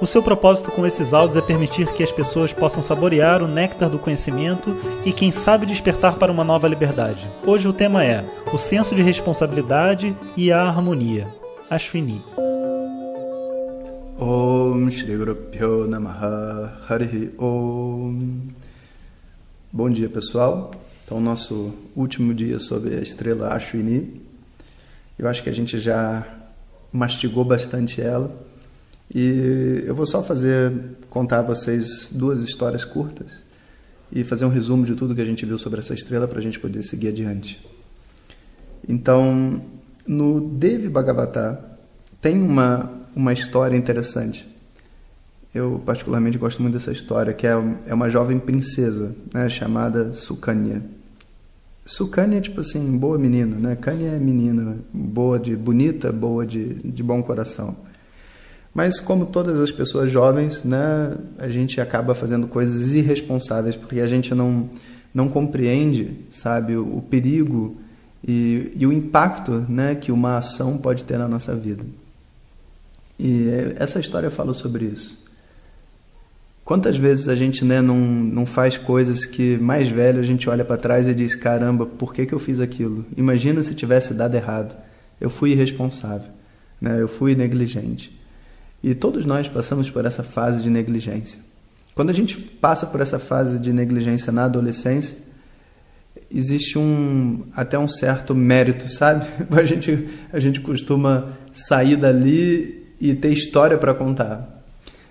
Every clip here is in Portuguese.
O seu propósito com esses áudios é permitir que as pessoas possam saborear o néctar do conhecimento e, quem sabe, despertar para uma nova liberdade. Hoje o tema é o senso de responsabilidade e a harmonia. Ashwini. Om Shri Guru Namaha Harihi Om Bom dia pessoal, então nosso último dia sobre a estrela Ashwini eu acho que a gente já mastigou bastante ela e eu vou só fazer contar a vocês duas histórias curtas e fazer um resumo de tudo que a gente viu sobre essa estrela para a gente poder seguir adiante. Então, no Devi Bhagavatar tem uma uma história interessante. Eu particularmente gosto muito dessa história, que é, é uma jovem princesa, né, chamada Sukanya. Sukanya é tipo assim, boa menina, né? Kanya é menina, boa de bonita, boa de, de bom coração. Mas como todas as pessoas jovens, né, a gente acaba fazendo coisas irresponsáveis porque a gente não não compreende, sabe, o, o perigo e, e, o impacto, né, que uma ação pode ter na nossa vida. E essa história fala sobre isso. Quantas vezes a gente né, não, não faz coisas que mais velho a gente olha para trás e diz: caramba, por que, que eu fiz aquilo? Imagina se tivesse dado errado. Eu fui irresponsável, né? eu fui negligente. E todos nós passamos por essa fase de negligência. Quando a gente passa por essa fase de negligência na adolescência, existe um até um certo mérito, sabe? A gente a gente costuma sair dali e ter história para contar.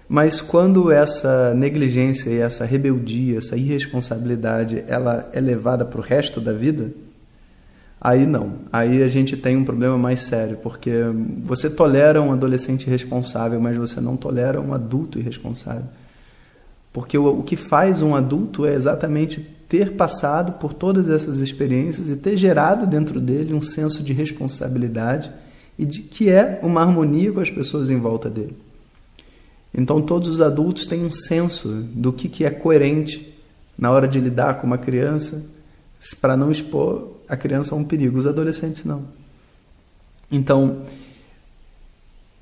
Mas quando essa negligência e essa rebeldia, essa irresponsabilidade, ela é levada para o resto da vida, Aí não. Aí a gente tem um problema mais sério, porque você tolera um adolescente irresponsável, mas você não tolera um adulto irresponsável. Porque o, o que faz um adulto é exatamente ter passado por todas essas experiências e ter gerado dentro dele um senso de responsabilidade e de que é uma harmonia com as pessoas em volta dele. Então todos os adultos têm um senso do que, que é coerente na hora de lidar com uma criança, para não expor a criança a um perigo, os adolescentes não. Então,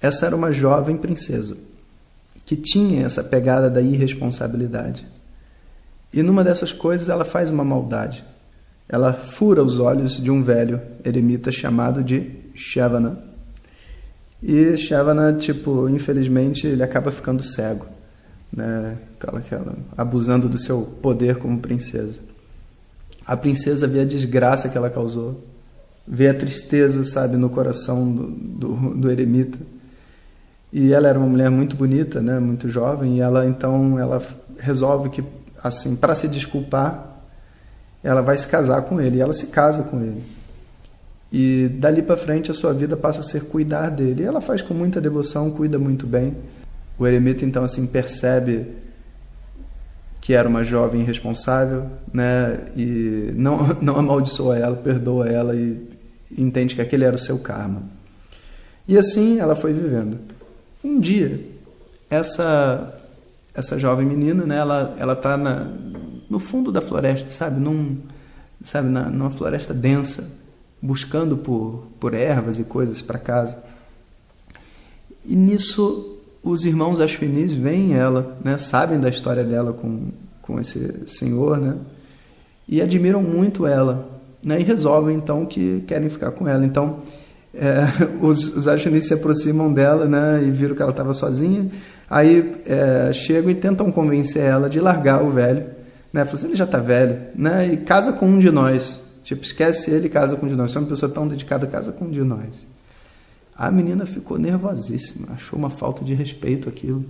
essa era uma jovem princesa que tinha essa pegada da irresponsabilidade. E numa dessas coisas ela faz uma maldade. Ela fura os olhos de um velho eremita chamado de Shavana. E Shavana, tipo, infelizmente, ele acaba ficando cego, né? Aquela, aquela, abusando do seu poder como princesa. A princesa vê a desgraça que ela causou, vê a tristeza, sabe, no coração do, do, do eremita. E ela era uma mulher muito bonita, né, muito jovem, e ela então ela resolve que assim, para se desculpar, ela vai se casar com ele, e ela se casa com ele. E dali para frente a sua vida passa a ser cuidar dele. E ela faz com muita devoção, cuida muito bem. O eremita então assim percebe que era uma jovem irresponsável, né? E não não amaldiçoa ela, perdoa ela e entende que aquele era o seu karma. E assim ela foi vivendo. Um dia, essa essa jovem menina, né? Ela ela tá na, no fundo da floresta, sabe? Num sabe na, numa floresta densa, buscando por por ervas e coisas para casa. E nisso os irmãos Ashwinis veem ela, né, sabem da história dela com, com esse senhor, né, e admiram muito ela, né, e resolvem então que querem ficar com ela. Então, é, os, os se aproximam dela, né, e viram que ela estava sozinha, aí é, chegam e tentam convencer ela de largar o velho, né, falam assim, ele já está velho, né, e casa com um de nós, tipo, esquece ele e casa com um de nós, se é uma pessoa tão dedicada, casa com um de nós. A menina ficou nervosíssima, achou uma falta de respeito aquilo.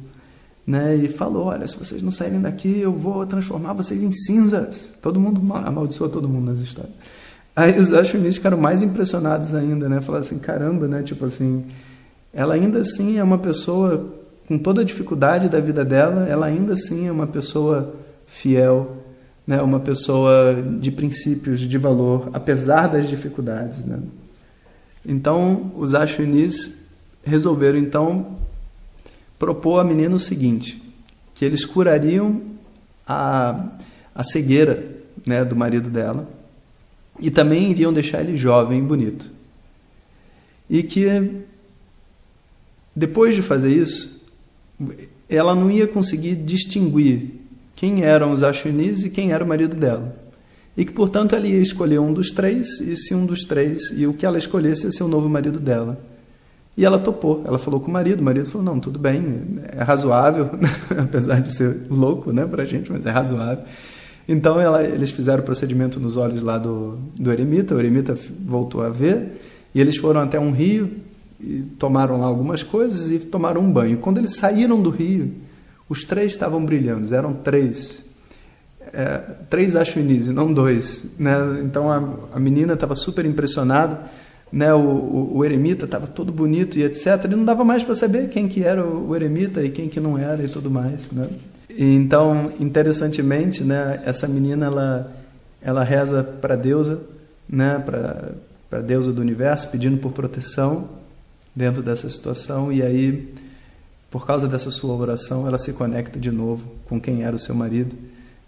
Né, e falou: Olha, se vocês não saírem daqui, eu vou transformar vocês em cinzas. Todo mundo amaldiçoou todo mundo nas histórias. Aí os achunistas ficaram mais impressionados ainda, né? Falaram assim: caramba, né? Tipo assim, ela ainda assim é uma pessoa com toda a dificuldade da vida dela, ela ainda assim é uma pessoa fiel, né, uma pessoa de princípios, de valor, apesar das dificuldades. Né? Então, os Ashwinis resolveram então propor à menina o seguinte, que eles curariam a, a cegueira né, do marido dela e também iriam deixar ele jovem e bonito. E que depois de fazer isso, ela não ia conseguir distinguir quem eram os Ashwinis e quem era o marido dela. E que, portanto, ela ia escolher um dos três, e se um dos três, e o que ela escolhesse ia ser o novo marido dela. E ela topou. Ela falou com o marido. O marido falou: Não, tudo bem, é razoável, apesar de ser louco né, para a gente, mas é razoável. Então ela, eles fizeram o procedimento nos olhos lá do, do eremita. O eremita voltou a ver. E eles foram até um rio e tomaram lá algumas coisas e tomaram um banho. Quando eles saíram do rio, os três estavam brilhando. Eram três. É, três Ashwinis e não dois. Né? Então a, a menina estava super impressionada né, o, o, o eremita estava todo bonito e etc. E não dava mais para saber quem que era o, o, eremita e quem que não era e tudo mais. Né? E, então, interessantemente, né, essa menina ela, ela reza para a deusa, né, para a deusa do universo, pedindo por proteção dentro dessa situação. E aí, por causa dessa sua oração, ela se conecta de novo com quem era o seu marido.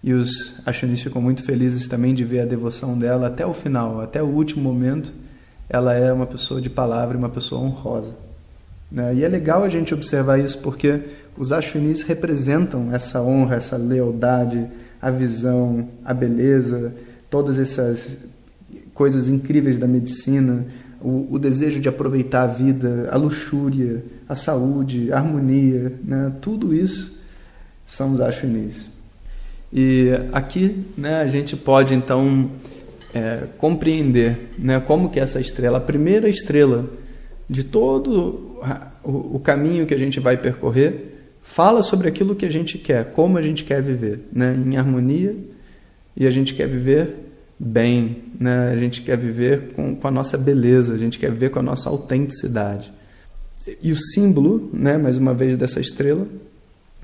E os achonistas ficam muito felizes também de ver a devoção dela até o final, até o último momento ela é uma pessoa de palavra uma pessoa honrosa. Né? E é legal a gente observar isso porque os Ashwinis representam essa honra, essa lealdade, a visão, a beleza, todas essas coisas incríveis da medicina, o, o desejo de aproveitar a vida, a luxúria, a saúde, a harmonia, né? tudo isso são os Ashwinis. E aqui né, a gente pode então é, compreender né, como que essa estrela, a primeira estrela de todo o, caminho que a gente vai percorrer, fala sobre aquilo que a gente quer, como a gente quer viver, né, em harmonia e a gente quer viver bem, né, a gente quer viver com, com a nossa beleza, a gente quer viver com a nossa autenticidade. E o símbolo, né, mais uma vez, dessa estrela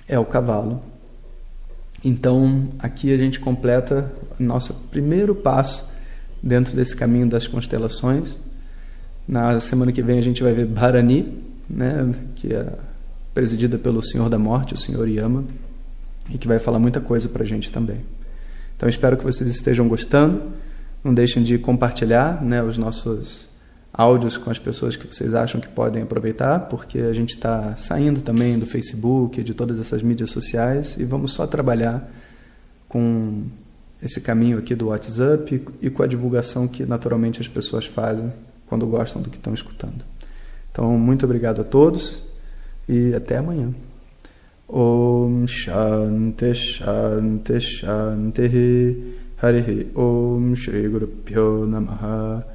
é o cavalo. Então, aqui a gente completa nosso primeiro passo dentro desse caminho das constelações. Na semana que vem a gente vai ver Bharani, né, que é presidida pelo Senhor da Morte, o Senhor Yama, e que vai falar muita coisa para a gente também. Então espero que vocês estejam gostando. Não deixem de compartilhar né, os nossos áudios com as pessoas que vocês acham que podem aproveitar, porque a gente está saindo também do Facebook, de todas essas mídias sociais, e vamos só trabalhar com esse caminho aqui do WhatsApp e com a divulgação que naturalmente as pessoas fazem quando gostam do que estão escutando. Então, muito obrigado a todos e até amanhã. Om Shanti Shanti Shanti Harihi Om Shri Guru Pyo Namaha